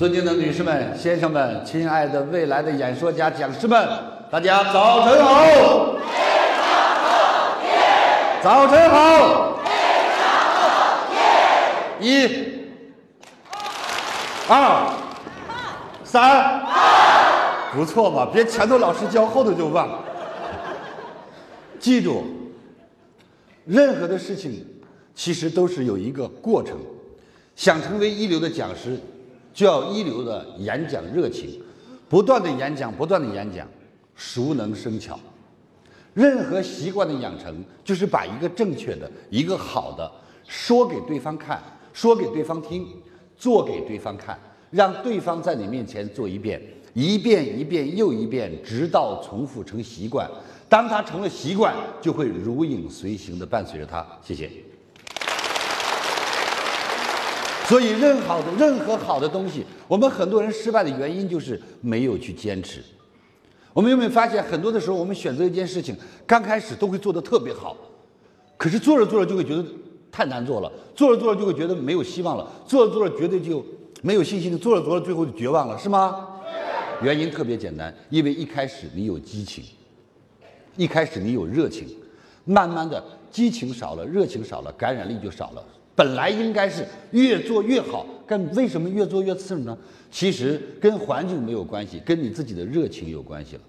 尊敬的女士们、先生们、亲爱的未来的演说家、讲师们，大家早晨好！早晨好！一、二、三，不错嘛，别前头老师教，后头就忘。记住，任何的事情其实都是有一个过程。想成为一流的讲师，就要一流的演讲热情，不断的演讲，不断的演讲，熟能生巧。任何习惯的养成，就是把一个正确的、一个好的说给对方看，说给对方听，做给对方看，让对方在你面前做一遍，一遍一遍又一遍，直到重复成习惯。当他成了习惯，就会如影随形的伴随着他。谢谢。所以，任好的任何好的东西，我们很多人失败的原因就是没有去坚持。我们有没有发现，很多的时候，我们选择一件事情，刚开始都会做得特别好，可是做着做着就会觉得太难做了，做着做着就会觉得没有希望了，做着做着绝对就没有信心了，做着做着最后就绝望了，是吗？原因特别简单，因为一开始你有激情，一开始你有热情，慢慢的激情少了，热情少了，感染力就少了。本来应该是越做越好，但为什么越做越次呢？其实跟环境没有关系，跟你自己的热情有关系了。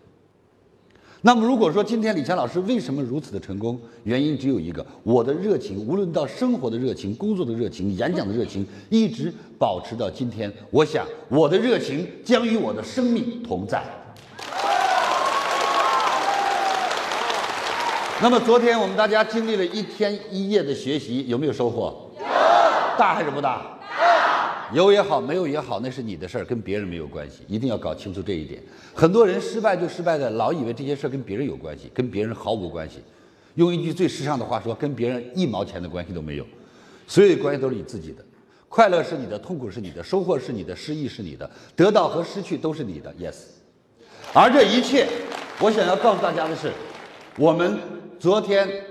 那么如果说今天李强老师为什么如此的成功，原因只有一个：我的热情，无论到生活的热情、工作的热情、演讲的热情，一直保持到今天。我想我的热情将与我的生命同在。那么昨天我们大家经历了一天一夜的学习，有没有收获？大还是不大？大，有也好，没有也好，那是你的事儿，跟别人没有关系。一定要搞清楚这一点。很多人失败就失败在老以为这些事儿跟别人有关系，跟别人毫无关系。用一句最时尚的话说，跟别人一毛钱的关系都没有。所有关系都是你自己的，快乐是你的，痛苦是你的，收获是你的，失意是你的，得到和失去都是你的。Yes。而这一切，我想要告诉大家的是，我们昨天。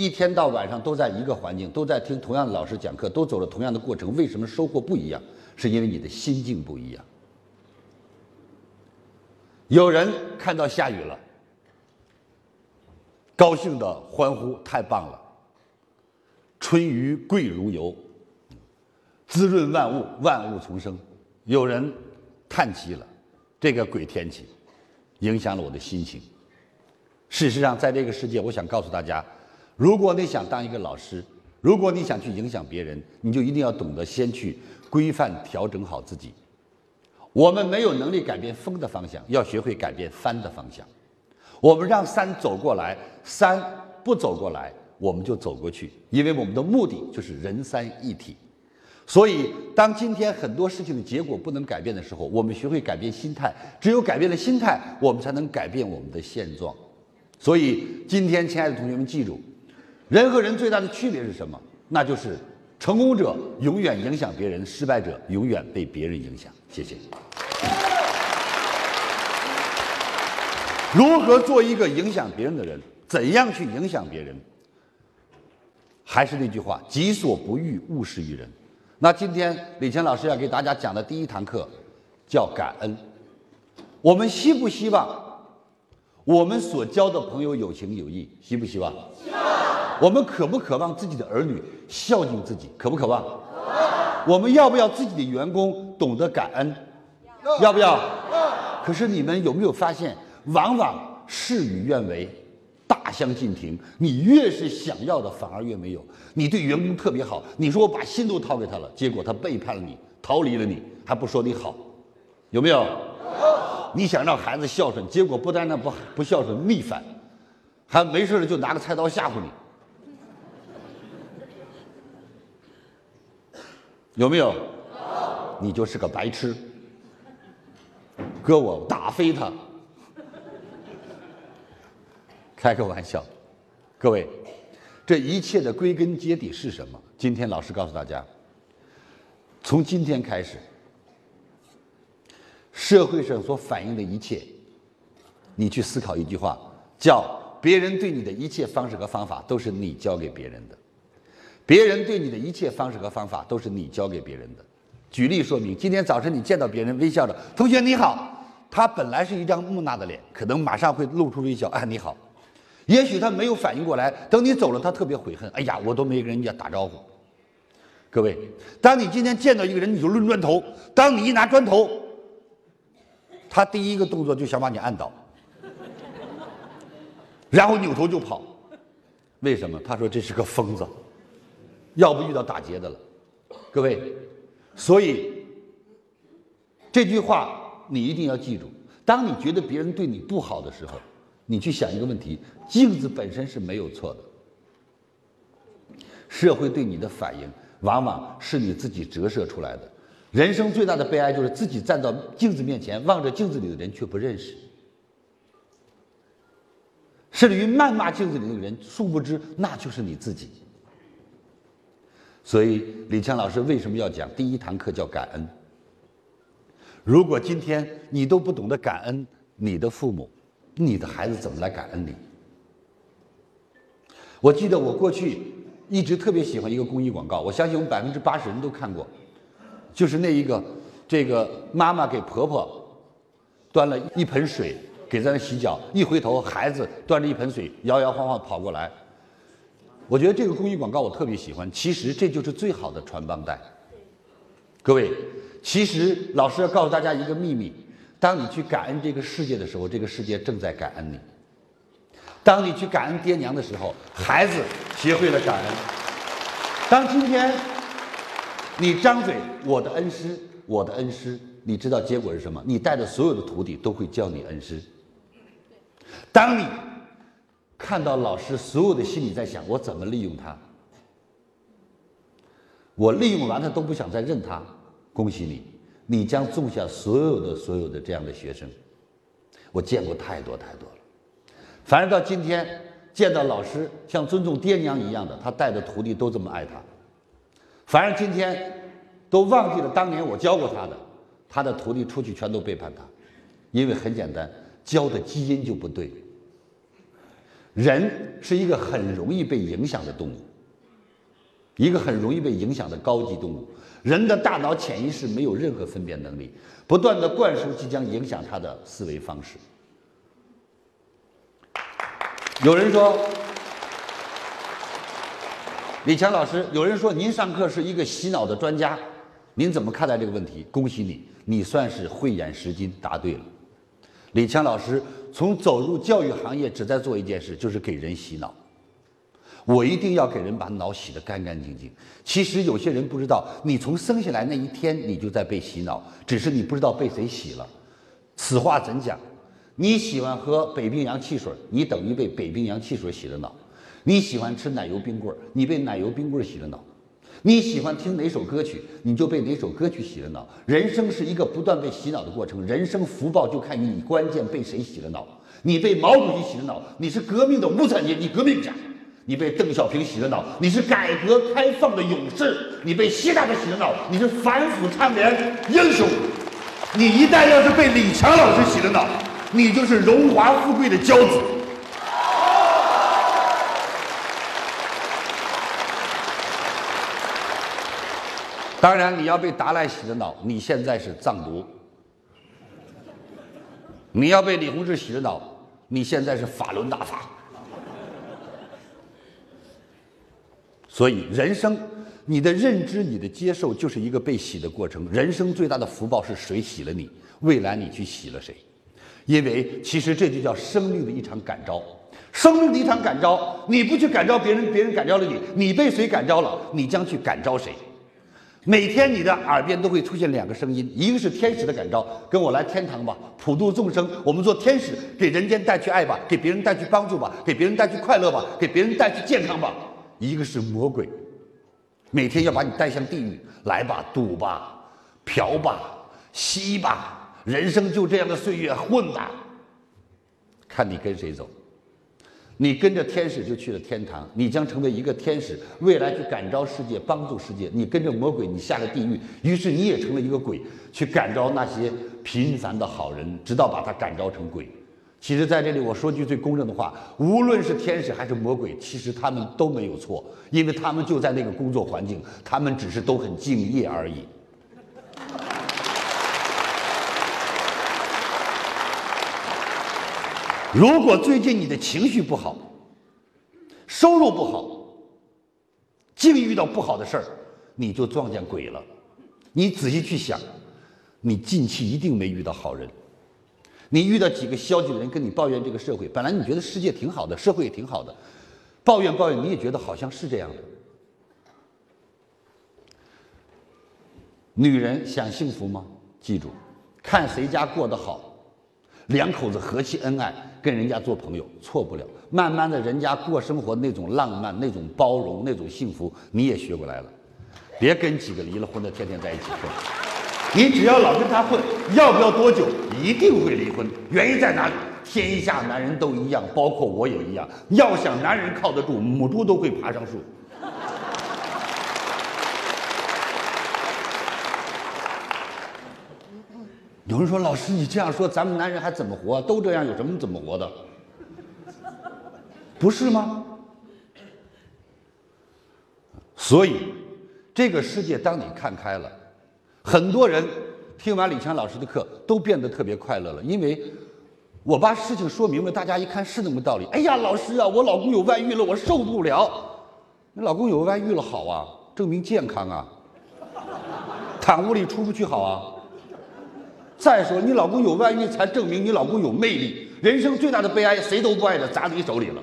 一天到晚上都在一个环境，都在听同样的老师讲课，都走了同样的过程，为什么收获不一样？是因为你的心境不一样。有人看到下雨了，高兴的欢呼：“太棒了！春雨贵如油，滋润万物，万物丛生。”有人叹气了：“这个鬼天气，影响了我的心情。”事实上，在这个世界，我想告诉大家。如果你想当一个老师，如果你想去影响别人，你就一定要懂得先去规范调整好自己。我们没有能力改变风的方向，要学会改变帆的方向。我们让山走过来，山不走过来，我们就走过去，因为我们的目的就是人山一体。所以，当今天很多事情的结果不能改变的时候，我们学会改变心态。只有改变了心态，我们才能改变我们的现状。所以，今天，亲爱的同学们，记住。人和人最大的区别是什么？那就是成功者永远影响别人，失败者永远被别人影响。谢谢。如何做一个影响别人的人？怎样去影响别人？还是那句话：己所不欲，勿施于人。那今天李强老师要给大家讲的第一堂课叫感恩。我们希不希望我们所交的朋友有情有义？希不希望？希望。我们渴不渴望自己的儿女孝敬自己？渴不渴望？我们要不要自己的员工懂得感恩？要不要？可是你们有没有发现，往往事与愿违，大相径庭。你越是想要的，反而越没有。你对员工特别好，你说我把心都掏给他了，结果他背叛了你，逃离了你，还不说你好，有没有？你想让孩子孝顺，结果不但那不不孝顺，逆反，还没事了就拿个菜刀吓唬你。有没有？你就是个白痴，哥我打飞他。开个玩笑，各位，这一切的归根结底是什么？今天老师告诉大家，从今天开始，社会上所反映的一切，你去思考一句话，叫别人对你的一切方式和方法都是你教给别人的。别人对你的一切方式和方法都是你教给别人的，举例说明，今天早晨你见到别人微笑着，同学你好，他本来是一张木讷的脸，可能马上会露出微笑，哎你好。也许他没有反应过来，等你走了，他特别悔恨，哎呀，我都没跟人家打招呼。各位，当你今天见到一个人，你就抡砖头，当你一拿砖头，他第一个动作就想把你按倒，然后扭头就跑。为什么？他说这是个疯子，要不遇到打劫的了。各位，所以这句话你一定要记住：当你觉得别人对你不好的时候，你去想一个问题：镜子本身是没有错的，社会对你的反应往往是你自己折射出来的。人生最大的悲哀就是自己站到镜子面前，望着镜子里的人却不认识。甚至于谩骂镜子里的人，殊不知那就是你自己。所以李强老师为什么要讲第一堂课叫感恩？如果今天你都不懂得感恩你的父母，你的孩子怎么来感恩你？我记得我过去一直特别喜欢一个公益广告，我相信我们百分之八十人都看过，就是那一个这个妈妈给婆婆端了一盆水。给在那洗脚，一回头，孩子端着一盆水，摇摇晃晃跑过来。我觉得这个公益广告我特别喜欢。其实这就是最好的传帮带。各位，其实老师要告诉大家一个秘密：当你去感恩这个世界的时候，这个世界正在感恩你；当你去感恩爹娘的时候，孩子学会了感恩。当今天你张嘴，我的恩师，我的恩师，你知道结果是什么？你带的所有的徒弟都会叫你恩师。当你看到老师所有的心里在想我怎么利用他，我利用完他都不想再认他，恭喜你，你将种下所有的所有的这样的学生。我见过太多太多了。反正到今天见到老师像尊重爹娘一样的，他带的徒弟都这么爱他。反正今天都忘记了当年我教过他的，他的徒弟出去全都背叛他，因为很简单。教的基因就不对。人是一个很容易被影响的动物，一个很容易被影响的高级动物。人的大脑潜意识没有任何分辨能力，不断的灌输即将影响他的思维方式。有人说，李强老师，有人说您上课是一个洗脑的专家，您怎么看待这个问题？恭喜你，你算是慧眼识金，答对了。李强老师从走入教育行业，只在做一件事，就是给人洗脑。我一定要给人把脑洗得干干净净。其实有些人不知道，你从生下来那一天，你就在被洗脑，只是你不知道被谁洗了。此话怎讲？你喜欢喝北冰洋汽水，你等于被北冰洋汽水洗了脑；你喜欢吃奶油冰棍，你被奶油冰棍洗了脑。你喜欢听哪首歌曲，你就被哪首歌曲洗了脑。人生是一个不断被洗脑的过程，人生福报就看你关键被谁洗了脑。你被毛主席洗了脑，你是革命的无产阶级革命家；你被邓小平洗了脑，你是改革开放的勇士；你被习大大洗了脑，你是反腐倡廉英雄。你一旦要是被李强老师洗了脑，你就是荣华富贵的骄子。当然，你要被达赖洗了脑，你现在是藏独；你要被李洪志洗了脑，你现在是法轮大法。所以，人生，你的认知、你的接受，就是一个被洗的过程。人生最大的福报是谁洗了你？未来你去洗了谁？因为其实这就叫生命的一场感召。生命的一场感召，你不去感召别人，别人感召了你，你被谁感召了？你将去感召谁？每天你的耳边都会出现两个声音，一个是天使的感召，跟我来天堂吧，普度众生。我们做天使，给人间带去爱吧，给别人带去帮助吧，给别人带去快乐吧，给别人带去健康吧。一个是魔鬼，每天要把你带向地狱，来吧，赌吧，嫖吧，吸吧，人生就这样的岁月混吧，看你跟谁走。你跟着天使就去了天堂，你将成为一个天使，未来去感召世界，帮助世界。你跟着魔鬼，你下了地狱，于是你也成了一个鬼，去感召那些平凡的好人，直到把他感召成鬼。其实，在这里我说句最公正的话，无论是天使还是魔鬼，其实他们都没有错，因为他们就在那个工作环境，他们只是都很敬业而已。如果最近你的情绪不好，收入不好，净遇到不好的事儿，你就撞见鬼了。你仔细去想，你近期一定没遇到好人。你遇到几个消极的人跟你抱怨这个社会，本来你觉得世界挺好的，社会也挺好的，抱怨抱怨，你也觉得好像是这样的。女人想幸福吗？记住，看谁家过得好，两口子和气恩爱，跟人家做朋友，错不了。慢慢的，人家过生活那种浪漫、那种包容、那种幸福，你也学过来了。别跟几个离了婚的天天在一起混，你只要老跟他混，要不要多久，一定会离婚。原因在哪里？天下男人都一样，包括我也一样。要想男人靠得住，母猪都会爬上树。有人说：“老师，你这样说，咱们男人还怎么活？都这样，有什么怎么活的？不是吗？”所以，这个世界，当你看开了，很多人听完李强老师的课，都变得特别快乐了。因为我把事情说明白，大家一看是那么道理。哎呀，老师啊，我老公有外遇了，我受不了。你老公有外遇了好啊，证明健康啊，躺屋里出不去好啊。再说，你老公有外遇，才证明你老公有魅力。人生最大的悲哀，谁都不爱的砸你手里了。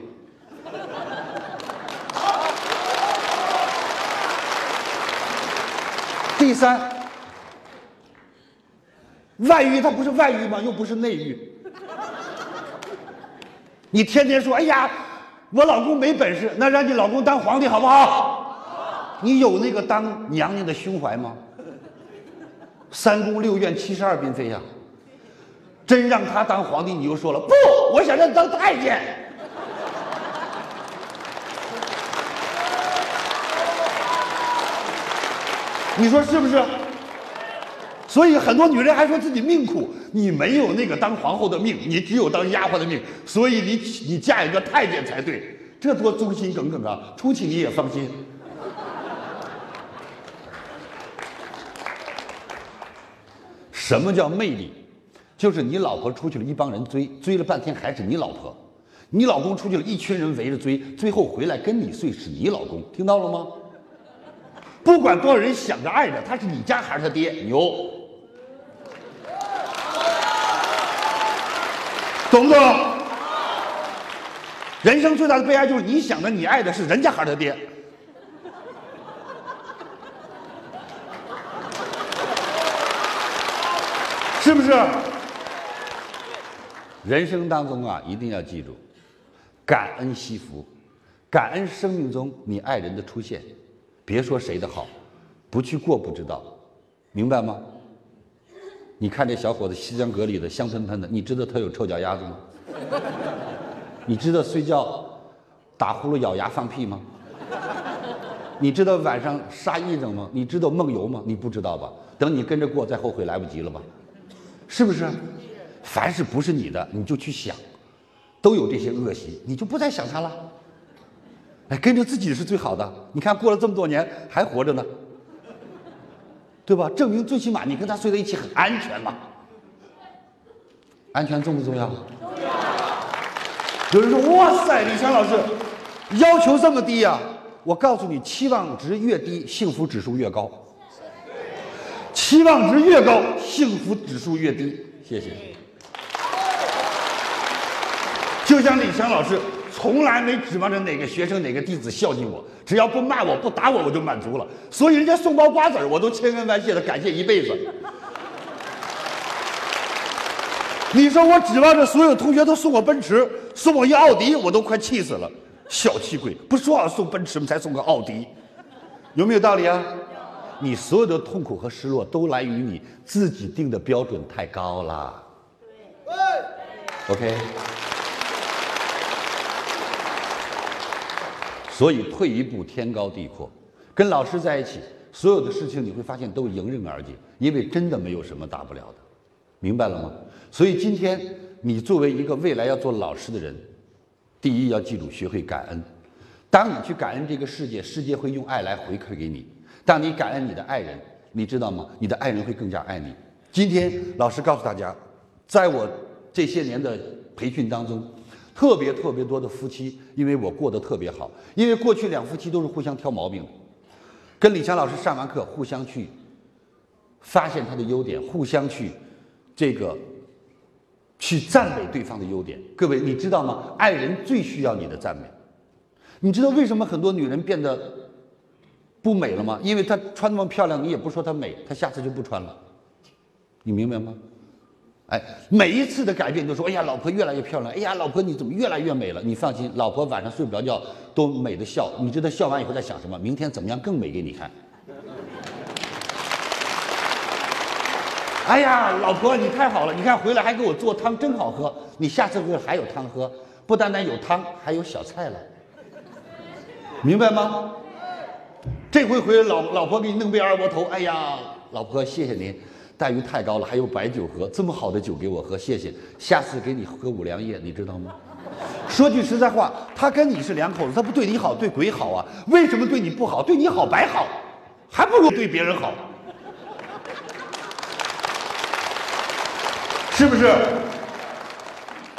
第三，外遇它不是外遇吗？又不是内遇。你天天说，哎呀，我老公没本事，那让你老公当皇帝好不好？你有那个当娘娘的胸怀吗？三宫六院七十二嫔妃呀，真让他当皇帝，你又说了不，我想让他当太监。你说是不是？所以很多女人还说自己命苦，你没有那个当皇后的命，你只有当丫鬟的命，所以你你嫁一个太监才对，这多忠心耿耿啊！出去你也放心。什么叫魅力？就是你老婆出去了，一帮人追，追了半天还是你老婆；你老公出去了，一群人围着追，最后回来跟你睡是你老公。听到了吗？不管多少人想着爱着，他是你家还是他爹，牛，懂不懂？人生最大的悲哀就是你想着你爱的是人家还是他爹。不是？人生当中啊，一定要记住，感恩惜福，感恩生命中你爱人的出现。别说谁的好，不去过不知道，明白吗？你看这小伙子西装革履的，香喷喷的，你知道他有臭脚丫子吗？你知道睡觉打呼噜、咬牙、放屁吗？你知道晚上杀衣裳吗？你知道梦游吗？你不知道吧？等你跟着过，再后悔来不及了吧？是不是？凡是不是你的，你就去想，都有这些恶习，你就不再想他了。哎，跟着自己是最好的。你看过了这么多年还活着呢，对吧？证明最起码你跟他睡在一起很安全嘛。安全重不重要？有人说：“哇塞，李强老师要求这么低呀？”我告诉你，期望值越低，幸福指数越高。期望值越高，幸福指数越低。谢谢。就像李强老师，从来没指望着哪个学生、哪个弟子孝敬我，只要不骂我、不打我，我就满足了。所以人家送包瓜子我都千恩万谢的感谢一辈子。你说我指望着所有同学都送我奔驰，送我一奥迪，我都快气死了。小气鬼，不说好送奔驰吗？才送个奥迪，有没有道理啊？你所有的痛苦和失落都来于你自己定的标准太高了。对，OK。所以退一步天高地阔，跟老师在一起，所有的事情你会发现都迎刃而解，因为真的没有什么大不了的，明白了吗？所以今天你作为一个未来要做老师的人，第一要记住学会感恩。当你去感恩这个世界，世界会用爱来回馈给你。当你感恩你的爱人，你知道吗？你的爱人会更加爱你。今天老师告诉大家，在我这些年的培训当中，特别特别多的夫妻，因为我过得特别好，因为过去两夫妻都是互相挑毛病，跟李强老师上完课，互相去发现他的优点，互相去这个去赞美对方的优点。各位，你知道吗？爱人最需要你的赞美。你知道为什么很多女人变得不美了吗？因为她穿那么漂亮，你也不说她美，她下次就不穿了。你明白吗？哎，每一次的改变都说：“哎呀，老婆越来越漂亮。”哎呀，老婆你怎么越来越美了？你放心，老婆晚上睡不着觉都美的笑。你知道笑完以后在想什么？明天怎么样更美给你看？哎呀，老婆你太好了，你看回来还给我做汤，真好喝。你下次回来还有汤喝，不单单有汤，还有小菜了。明白吗？这回回老老婆给你弄杯二锅头。哎呀，老婆谢谢您。待遇太高了，还有白酒喝，这么好的酒给我喝，谢谢。下次给你喝五粮液，你知道吗？说句实在话，他跟你是两口子，他不对你好，对鬼好啊？为什么对你不好？对你好白好，还不如对别人好，是不是？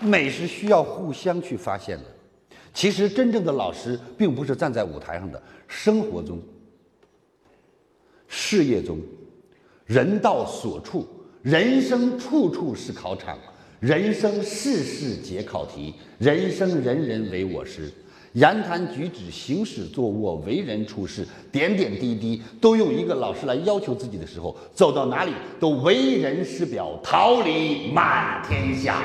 美是需要互相去发现的。其实真正的老师，并不是站在舞台上的，生活中、事业中。人到所处，人生处处是考场，人生事事皆考题，人生人人为我师。言谈举止、行驶坐卧、为人处事，点点滴滴，都用一个老师来要求自己的时候，走到哪里都为人师表，桃李满天下。